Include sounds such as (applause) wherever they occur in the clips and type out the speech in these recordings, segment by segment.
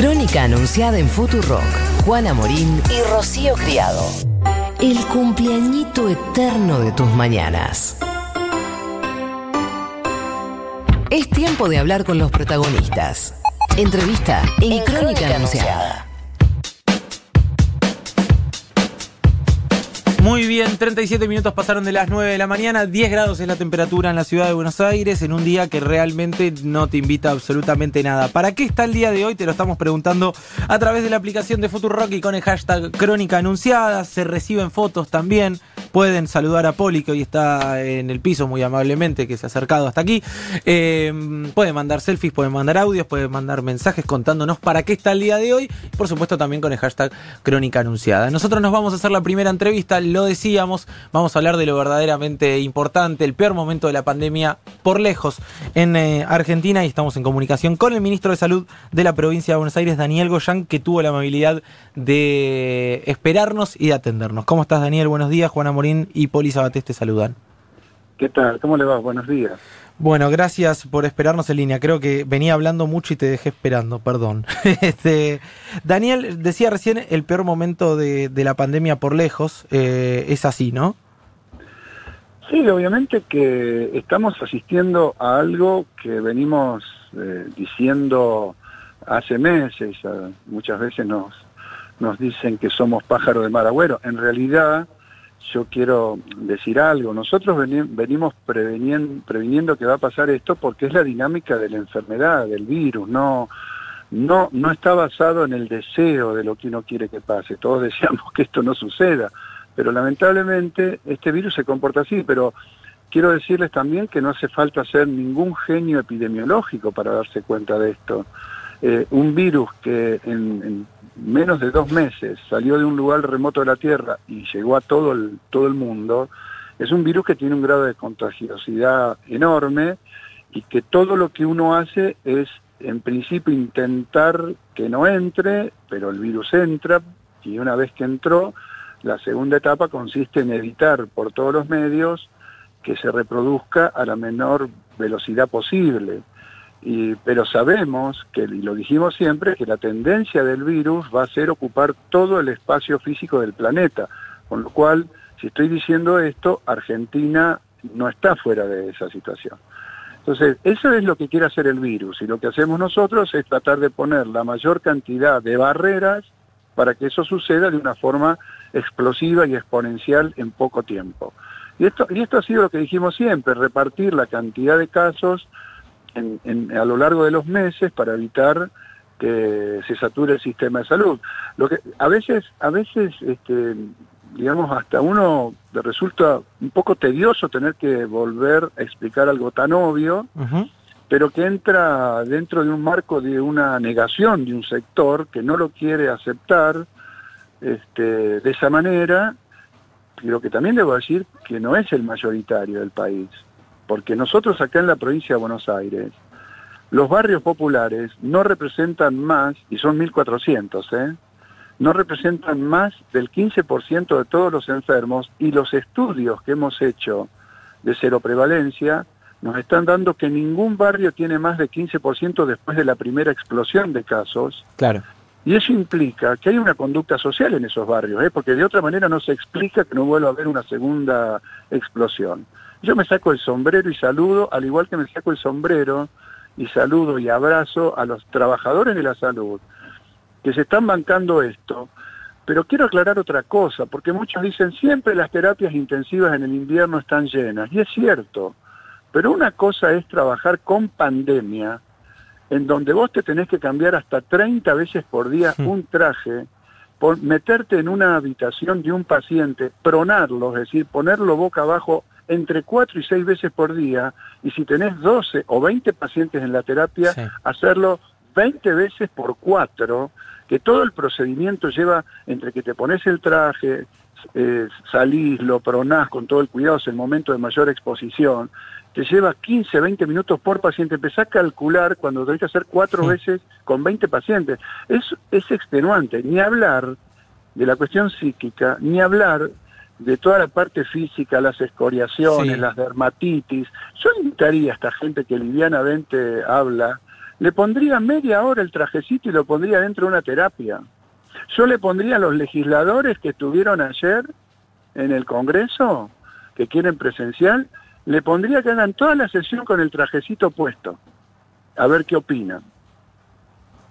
Crónica anunciada en Futurock. Juana Morín y Rocío Criado. El cumpleañito eterno de tus mañanas. Es tiempo de hablar con los protagonistas. Entrevista en, Crónica, anunciada. Muy bien, 37 minutos pasaron de las 9 de la mañana, 10 grados es la temperatura en la ciudad de Buenos Aires, en un día que realmente no te invita absolutamente nada. ¿Para qué está el día de hoy? Te lo estamos preguntando a través de la aplicación de Futurock y con el hashtag Crónica Anunciada. Se reciben fotos también. Pueden saludar a Poli, que hoy está en el piso muy amablemente, que se ha acercado hasta aquí. Eh, pueden mandar selfies, pueden mandar audios, pueden mandar mensajes contándonos para qué está el día de hoy. Por supuesto, también con el hashtag Crónica Anunciada. Nosotros nos vamos a hacer la primera entrevista, lo decíamos, vamos a hablar de lo verdaderamente importante, el peor momento de la pandemia por lejos en eh, Argentina y estamos en comunicación con el ministro de Salud de la provincia de Buenos Aires, Daniel Goyán, que tuvo la amabilidad de esperarnos y de atendernos. ¿Cómo estás, Daniel? Buenos días, Juana Morín y Poli Sabatés te saludan. ¿Qué tal? ¿Cómo le va? Buenos días. Bueno, gracias por esperarnos en línea. Creo que venía hablando mucho y te dejé esperando, perdón. (laughs) Este, Daniel decía recién el peor momento de, la pandemia por lejos. Eh, es así, ¿no? Sí, obviamente que estamos asistiendo a algo que venimos eh, diciendo hace meses. Muchas veces nos, nos dicen que somos pájaro de mar agüero. En realidad yo quiero decir algo. Nosotros venimos previniendo, que va a pasar esto porque es la dinámica de la enfermedad, del virus, no, no, no está basado en el deseo de lo que uno quiere que pase. Todos (laughs) deseamos que esto no suceda, pero lamentablemente este virus se comporta así, pero quiero decirles también que no hace falta ser ningún genio epidemiológico para darse cuenta de esto. Eh, un virus que en menos de dos meses salió de un lugar remoto de la Tierra y llegó a todo el, todo el mundo, es un virus que tiene un grado de contagiosidad enorme y que todo lo que uno hace es, en principio, intentar que no entre, pero el virus entra y una vez que entró, la segunda etapa consiste en evitar por todos los medios que se reproduzca a la menor velocidad posible pero sabemos, que, y lo dijimos siempre, que la tendencia del virus va a ser ocupar todo el espacio físico del planeta, con lo cual, si estoy diciendo esto, Argentina no está fuera de esa situación. Entonces, eso es lo que quiere hacer el virus y lo que hacemos nosotros es tratar de poner la mayor cantidad de barreras para que eso suceda de una forma explosiva y exponencial en poco tiempo. Y esto, y esto ha sido lo que dijimos siempre, repartir la cantidad de casos a lo largo de los meses para evitar que se sature el sistema de salud. Lo que a veces, a veces, este, digamos, hasta uno le resulta un poco tedioso tener que volver a explicar algo tan obvio, pero que entra dentro de un marco de una negación de un sector que no lo quiere aceptar este, de esa manera, pero que también debo decir que no es el mayoritario del país porque nosotros acá en la provincia de Buenos Aires, los barrios populares no representan más, y son 1.400, ¿eh? no representan más del 15% de todos los enfermos y los estudios que hemos hecho de cero prevalencia nos están dando que ningún barrio tiene más de 15% después de la primera explosión de casos. Claro. Y eso implica que hay una conducta social en esos barrios, ¿eh? porque de otra manera no se explica que no vuelva a haber una segunda explosión. Yo me saco el sombrero y saludo, al igual que me saco el sombrero y saludo y abrazo a los trabajadores de la salud que se están bancando esto. Pero quiero aclarar otra cosa, porque muchos dicen siempre las terapias intensivas en el invierno están llenas, y es cierto, pero una cosa es trabajar con pandemia, en donde vos te tenés que cambiar hasta 30 veces por día un traje, por meterte en una habitación de un paciente, pronarlo, es decir, ponerlo boca abajo entre 4 y 6 veces por día, y si tenés 12 o 20 pacientes en la terapia, hacerlo 20 veces por 4, que todo el procedimiento lleva entre que te pones el traje, eh, salís, lo pronás con todo el cuidado, es el momento de mayor exposición, te lleva 15, 20 minutos por paciente, empezás a calcular cuando tenés que hacer cuatro veces con 20 pacientes. Es, es extenuante, ni hablar de la cuestión psíquica, ni hablar de toda la parte física, las escoriaciones, las dermatitis. Yo invitaría a esta gente que livianamente habla le pondría media hora el trajecito y lo pondría dentro de una terapia. Yo le pondría a los legisladores que estuvieron ayer en el Congreso, que quieren presencial, le pondría que hagan toda la sesión con el trajecito puesto. A ver qué opinan.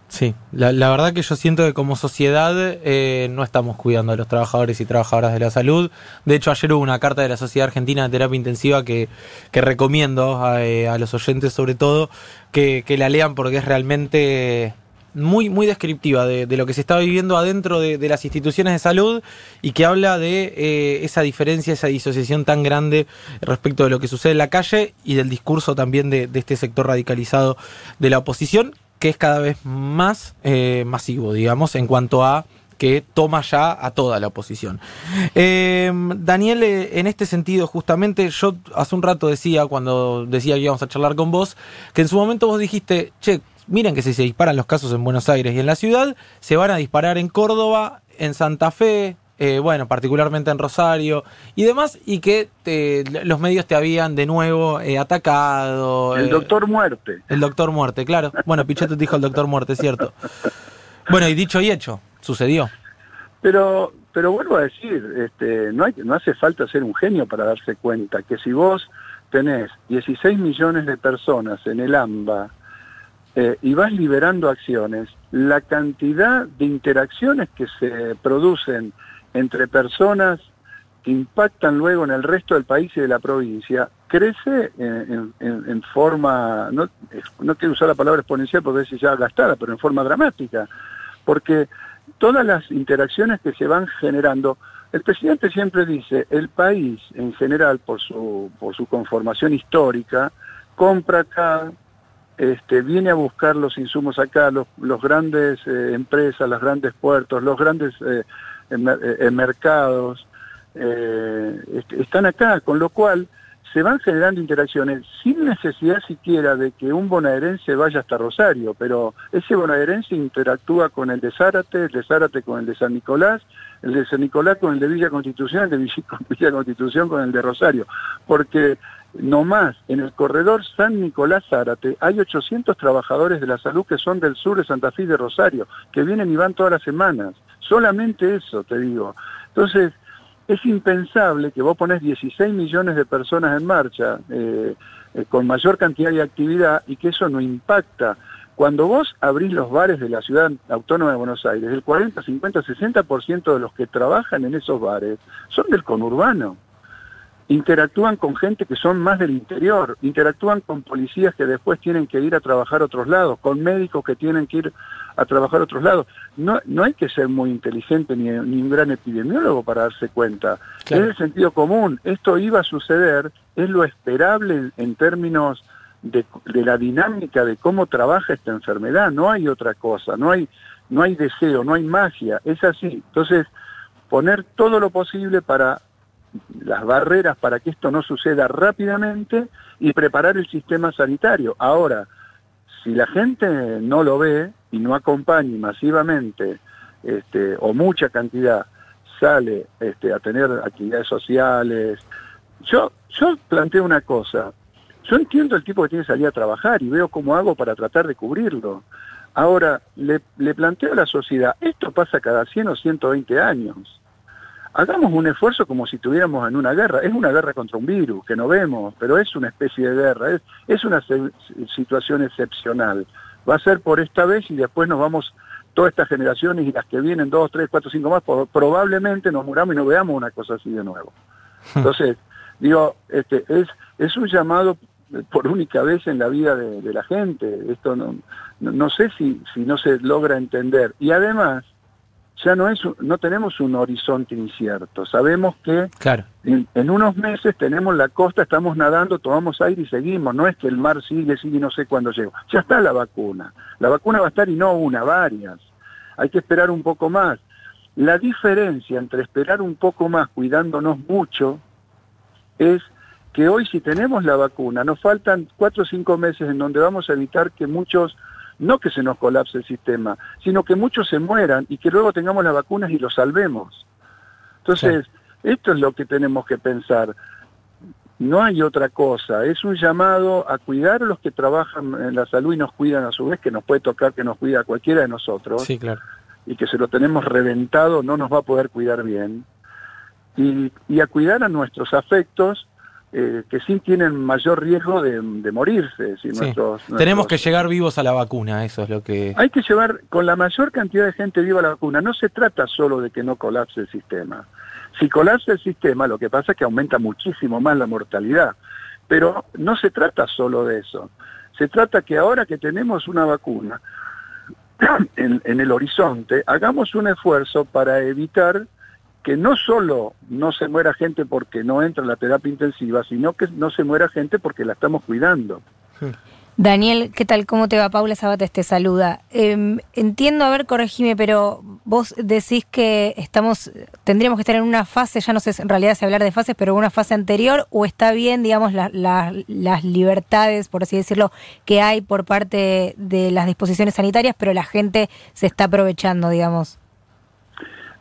Sí, la, verdad que yo siento que como sociedad eh, no estamos cuidando a los trabajadores y trabajadoras de la salud. De hecho, ayer hubo una carta de la Sociedad Argentina de Terapia Intensiva que, que recomiendo a, eh, los oyentes sobre todo que, la lean porque es realmente muy, muy descriptiva de, lo que se está viviendo adentro de, las instituciones de salud y que habla de eh, esa diferencia, esa disociación tan grande respecto de lo que sucede en la calle y del discurso también de, de este sector radicalizado de la oposición que es cada vez más eh, masivo, digamos, en cuanto a que toma ya a toda la oposición. Eh, Daniel, eh, en este sentido, justamente, yo hace un rato decía, cuando decía que íbamos a charlar con vos, que en su momento vos dijiste, che, miren que si se disparan los casos en Buenos Aires y en la ciudad, se van a disparar en Córdoba, en Santa Fe, eh, bueno, particularmente en Rosario y demás, y que los medios te habían de nuevo eh, atacado. El eh, doctor muerte. El doctor muerte, claro. Bueno, Pichetto dijo el doctor muerte, cierto. Bueno, y dicho y hecho, sucedió. Pero, pero vuelvo a decir, este, no, hay, no hace falta ser un genio para darse cuenta que si vos tenés 16 millones de personas en el AMBA y vas liberando acciones, la cantidad de interacciones que se producen entre personas que impactan luego en el resto del país y de la provincia, crece en, forma, no, no, quiero usar la palabra exponencial porque es ya gastada, pero en forma dramática, porque todas las interacciones que se van generando, el presidente siempre dice, el país en general, por su, por su conformación histórica, compra acá, este, viene a buscar los insumos acá, los, los grandes eh, empresas, los grandes puertos, los grandes eh, en, mercados, eh, están acá, con lo cual se van generando interacciones sin necesidad siquiera de que un bonaerense vaya hasta Rosario, pero ese bonaerense interactúa con el de Zárate, el de Zárate con el de San Nicolás, el de San Nicolás con el de Villa Constitución, el de (laughs) Villa Constitución con el de Rosario, porque nomás en el corredor San Nicolás Zárate hay 800 trabajadores de la salud que son del sur de Santa Fe y de Rosario, que vienen y van todas las semanas. Solamente eso, te digo. Entonces, es impensable que vos pones 16 millones de personas en marcha eh, eh, con mayor cantidad de actividad y que eso no impacta. Cuando vos abrís los bares de la ciudad autónoma de Buenos Aires, el 40, 50, 60% de los que trabajan en esos bares son del conurbano interactúan con gente que son más del interior, interactúan con policías que después tienen que ir a trabajar a otros lados, con médicos que tienen que ir a trabajar a otros lados. No, no hay que ser muy inteligente ni, un gran epidemiólogo para darse cuenta. Es el sentido común. Esto iba a suceder, es lo esperable en términos de, de, la dinámica de cómo trabaja esta enfermedad. No hay otra cosa, no hay, no hay deseo, no hay magia. Es así. Entonces, poner todo lo posible para las barreras para que esto no suceda rápidamente y preparar el sistema sanitario. Ahora, si la gente no lo ve y no acompaña masivamente este, o mucha cantidad sale este, a tener actividades sociales, yo, yo planteo una cosa, yo entiendo el tipo que tiene que salir a trabajar y veo cómo hago para tratar de cubrirlo. Ahora, le, le planteo a la sociedad, esto pasa cada 100 o 120 años hagamos un esfuerzo como si estuviéramos en una guerra. Es una guerra contra un virus que no vemos, pero es una especie de guerra, es, es una situación excepcional. Va a ser por esta vez y después nos vamos, todas estas generaciones y las que vienen, dos, tres, cuatro, cinco más, probablemente nos muramos y no veamos una cosa así de nuevo. (laughs) Entonces, digo, este, es, es un llamado por única vez en la vida de, la gente. Esto no, no, no sé si, si no se logra entender. Y además, ya no es no tenemos un horizonte incierto. Sabemos que en, unos meses tenemos la costa, estamos nadando, tomamos aire y seguimos. No es que el mar sigue, sigue y no sé cuándo llega. Ya está la vacuna. La vacuna va a estar y no una, varias. Hay que esperar un poco más. La diferencia entre esperar un poco más cuidándonos mucho es que hoy si tenemos la vacuna, nos faltan cuatro o cinco meses en donde vamos a evitar que muchos no que se nos colapse el sistema, sino que muchos se mueran y que luego tengamos las vacunas y los salvemos. Entonces, esto es lo que tenemos que pensar. no hay otra cosa, es un llamado a cuidar a los que trabajan en la salud y nos cuidan a su vez, que nos puede tocar que nos cuida a cualquiera de nosotros. Sí, claro. Y que se lo tenemos reventado, no nos va a poder cuidar bien. Y, y a cuidar a nuestros afectos, eh, que sí tienen mayor riesgo de, morirse. Si nuestros, Tenemos que llegar vivos a la vacuna, eso es lo que... Hay que llevar con la mayor cantidad de gente viva a la vacuna. No se trata solo de que no colapse el sistema. Si colapsa el sistema, lo que pasa es que aumenta muchísimo más la mortalidad. Pero no se trata solo de eso. Se trata que ahora que tenemos una vacuna (clears throat) en, en el horizonte, hagamos un esfuerzo para evitar que no solo no se muera gente porque no entra en la terapia intensiva, sino que no se muera gente porque la estamos cuidando. Daniel, ¿qué tal? ¿Cómo te va? Paula Sabates te saluda. Em, entiendo, a ver, corregime, pero vos decís que estamos, tendríamos que estar en una fase, ya no sé en realidad si hablar de fases, pero una fase anterior, o está bien, digamos, las libertades, por así decirlo, que hay por parte de las disposiciones sanitarias, pero la gente se está aprovechando, digamos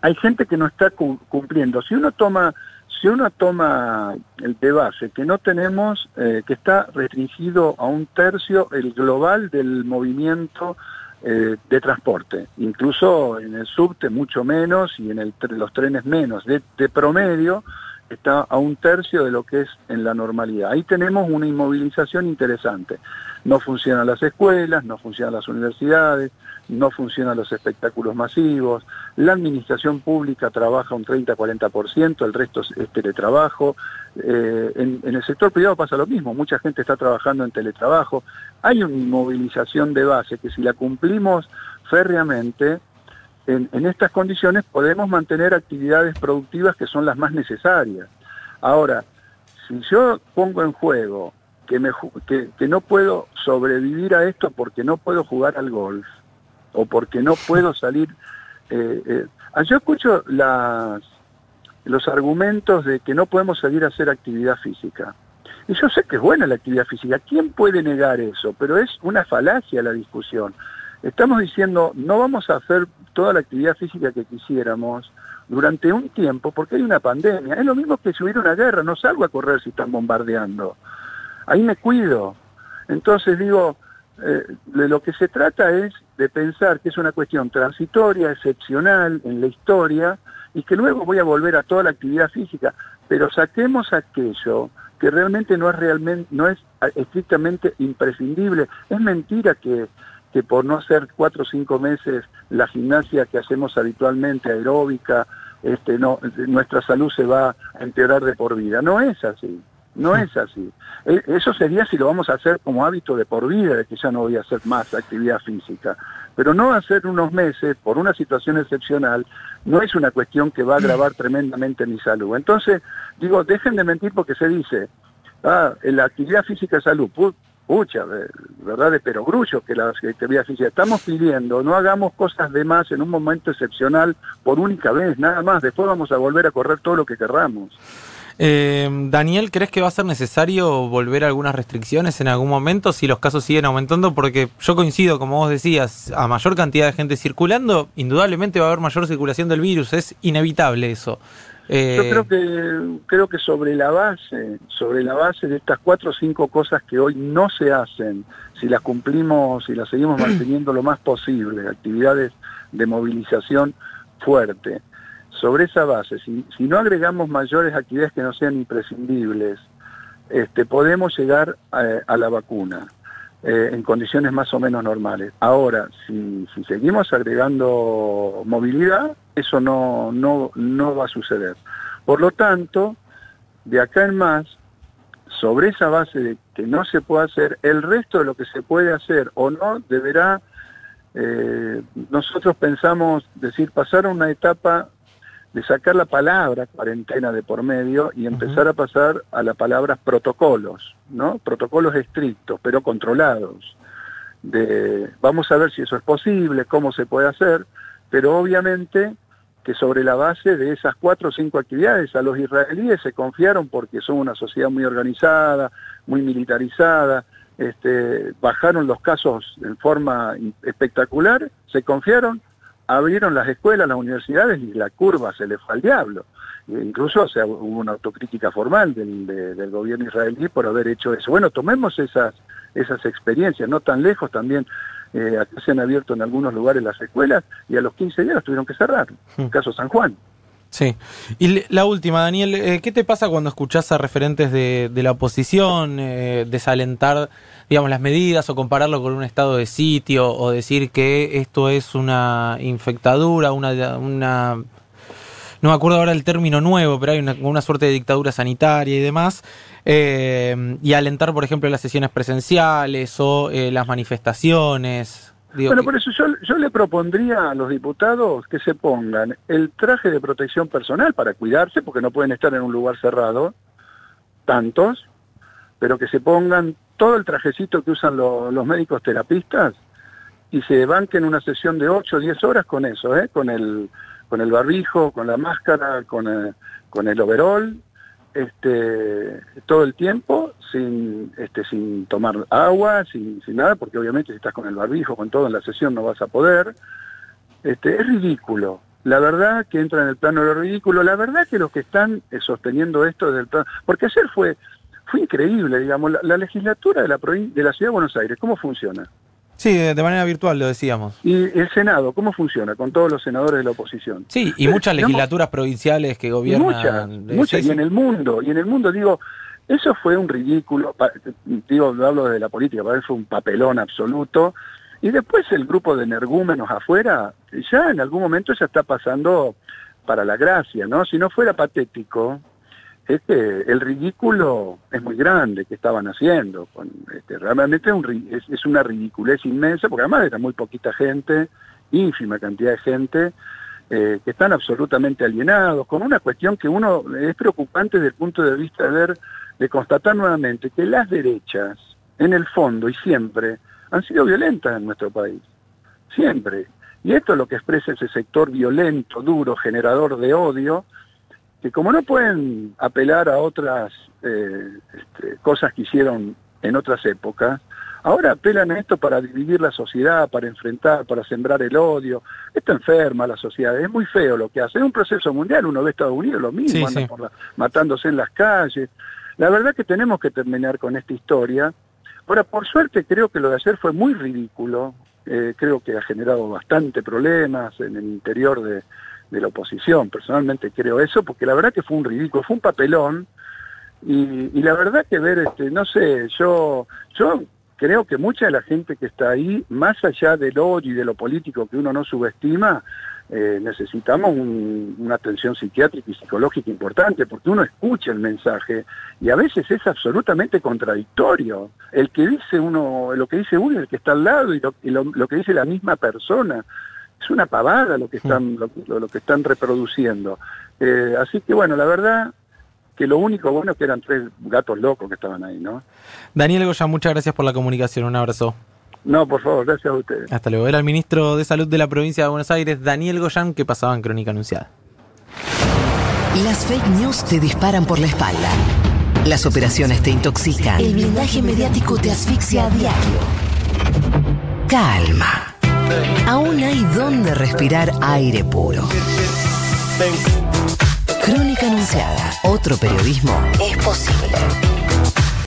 hay gente que no está cumpliendo. Si uno toma, si uno toma el de base que no tenemos, eh, que está restringido a un tercio el global del movimiento eh, de transporte, incluso en el subte mucho menos y en el, los trenes menos, de, de promedio está a un tercio de lo que es en la normalidad. Ahí tenemos una inmovilización interesante. No funcionan las escuelas, no funcionan las universidades, no funcionan los espectáculos masivos, la administración pública trabaja un 30-40%, el resto es teletrabajo, eh, en, el sector privado pasa lo mismo, mucha gente está trabajando en teletrabajo, hay una movilización de base que si la cumplimos férreamente, en, en estas condiciones podemos mantener actividades productivas que son las más necesarias. Ahora, si yo pongo en juego que, me, que, que, no puedo sobrevivir a esto porque no puedo jugar al golf, o porque no puedo salir. Eh, eh. Yo escucho las, los argumentos de que no podemos salir a hacer actividad física. Y yo sé que es buena la actividad física. ¿Quién puede negar eso? Pero es una falacia la discusión. Estamos diciendo, no vamos a hacer toda la actividad física que quisiéramos durante un tiempo porque hay una pandemia. Es lo mismo que si hubiera una guerra, no salgo a correr si están bombardeando. Ahí me cuido. Entonces digo, eh, de lo que se trata es de pensar que es una cuestión transitoria, excepcional en la historia, y que luego voy a volver a toda la actividad física, pero saquemos aquello que realmente no es realmente, no es estrictamente imprescindible. Es mentira que, que por no hacer cuatro o cinco meses la gimnasia que hacemos habitualmente, aeróbica, este, no, nuestra salud se va a empeorar de por vida. No es así. No es así. E, eso sería si lo vamos a hacer como hábito de por vida, de que ya no voy a hacer más actividad física. Pero no hacer unos meses por una situación excepcional no es una cuestión que va a agravar tremendamente mi salud. Entonces, digo, dejen de mentir porque se dice, ah, la actividad física es salud. Pucha, verdad de perogrullo que la actividad física. Estamos pidiendo, no hagamos cosas de más en un momento excepcional por única vez, nada más. Después vamos a volver a correr todo lo que querramos. Eh, Daniel, ¿crees que va a ser necesario volver a algunas restricciones en algún momento si los casos siguen aumentando? Porque yo coincido, como vos decías, a mayor cantidad de gente circulando, indudablemente va a haber mayor circulación del virus, es inevitable eso. Eh, yo creo que creo que sobre la base, sobre la base de estas cuatro o cinco cosas que hoy no se hacen, si las cumplimos y las seguimos (clears throat) manteniendo lo más posible, actividades de movilización fuerte, sobre esa base, si, no agregamos mayores actividades que no sean imprescindibles, este, podemos llegar a, la vacuna eh, en condiciones más o menos normales. Ahora, si, seguimos agregando movilidad, eso no, no, no va a suceder. Por lo tanto, de acá en más, sobre esa base de que no se puede hacer, el resto de lo que se puede hacer o no deberá, eh, nosotros pensamos, decir, pasar a una etapa de sacar la palabra cuarentena de por medio y empezar a pasar a la palabra protocolos, ¿no? Protocolos estrictos, pero controlados. De, vamos a ver si eso es posible, cómo se puede hacer, pero obviamente que sobre la base de esas cuatro o cinco actividades a los israelíes se confiaron porque son una sociedad muy organizada, muy militarizada, este, bajaron los casos en forma espectacular, se confiaron abrieron las escuelas, las universidades y la curva se le fue al diablo. E incluso o sea, hubo una autocrítica formal del, de, del gobierno israelí por haber hecho eso. Bueno, tomemos esas, esas experiencias, no tan lejos también. Eh, acá se han abierto en algunos lugares las escuelas y a los 15 días tuvieron que cerrar. Hmm. Caso San Juan. Sí. Y la última, Daniel, eh, ¿qué te pasa cuando escuchás a referentes de, de la oposición eh, desalentar, digamos, las medidas o compararlo con un estado de sitio o decir que esto es una infectadura, una, una no me acuerdo ahora el término nuevo, pero hay una, una suerte de dictadura sanitaria y demás, eh, y alentar, por ejemplo, las sesiones presenciales o eh, las manifestaciones. Digo, bueno, por eso yo, yo le propondría a los diputados que se pongan el traje de protección personal para cuidarse, porque no pueden estar en un lugar cerrado, tantos, pero que se pongan todo el trajecito que usan lo, los médicos terapistas y se banquen una sesión de 8 o 10 horas con eso, ¿eh? con, el, con el barbijo, con la máscara, con el, con el overall, este, todo el tiempo sin, este, sin tomar agua, sin, sin nada, porque obviamente si estás con el barbijo, con todo en la sesión no vas a poder. Este, es ridículo. La verdad que entra en el plano de lo ridículo. La verdad que los que están eh, sosteniendo esto desde el plano... Porque ayer fue, fue increíble, digamos, la, la legislatura de la, de la Ciudad de Buenos Aires, ¿cómo funciona? Sí, de manera virtual lo decíamos. ¿Y el Senado cómo funciona con todos los senadores de la oposición? Sí, y muchas legislaturas provinciales que gobiernan. Muchas, muchas, y en el mundo, y en el mundo digo, eso fue un ridículo, digo, hablo de la política, para él fue un papelón absoluto, y después el grupo de energúmenos afuera, ya en algún momento ya está pasando para la gracia, ¿no? Si no fuera patético, es que el ridículo es muy grande que estaban haciendo. Este, realmente es, una ridiculez inmensa, porque además era muy poquita gente, ínfima cantidad de gente, eh, que están absolutamente alienados, con una cuestión que uno es preocupante desde el punto de vista de ver, de constatar nuevamente que las derechas, en el fondo y siempre, han sido violentas en nuestro país. Siempre. Y esto es lo que expresa ese sector violento, duro, generador de odio, que como no pueden apelar a otras eh, este, cosas que hicieron en otras épocas, ahora apelan a esto para dividir la sociedad, para enfrentar, para sembrar el odio. Esto enferma la sociedad, es muy feo lo que hace. Es un proceso mundial, uno ve Estados Unidos lo mismo, sí, sí. Por la, matándose en las calles. La verdad que tenemos que terminar con esta historia. Ahora, por suerte, creo que lo de ayer fue muy ridículo. Eh, creo que ha generado bastante problemas en el interior de, de la oposición. Personalmente creo eso, porque la verdad que fue un ridículo, fue un papelón, y, y la verdad que ver, este, no sé, yo, yo creo que mucha de la gente que está ahí, más allá del odio y de lo político que uno no subestima, eh, necesitamos un, una atención psiquiátrica y psicológica importante, porque uno escucha el mensaje y a veces es absolutamente contradictorio. El que dice uno, lo que dice uno y el que está al lado y y lo, lo que dice la misma persona es una pavada lo que están, lo, lo que están reproduciendo. Eh, así que bueno, la verdad que lo único bueno es que eran tres gatos locos que estaban ahí, ¿no? Daniel Goya, muchas gracias por la comunicación, un abrazo. No, por favor, gracias a ustedes. Hasta luego. Era el ministro de Salud de la provincia de Buenos Aires, Daniel Goyan, que pasaba en Crónica Anunciada. Las fake news te disparan por la espalda. Las operaciones te intoxican. El blindaje mediático te asfixia a diario. Calma. Aún hay donde respirar aire puro. Crónica Anunciada. Otro periodismo es posible.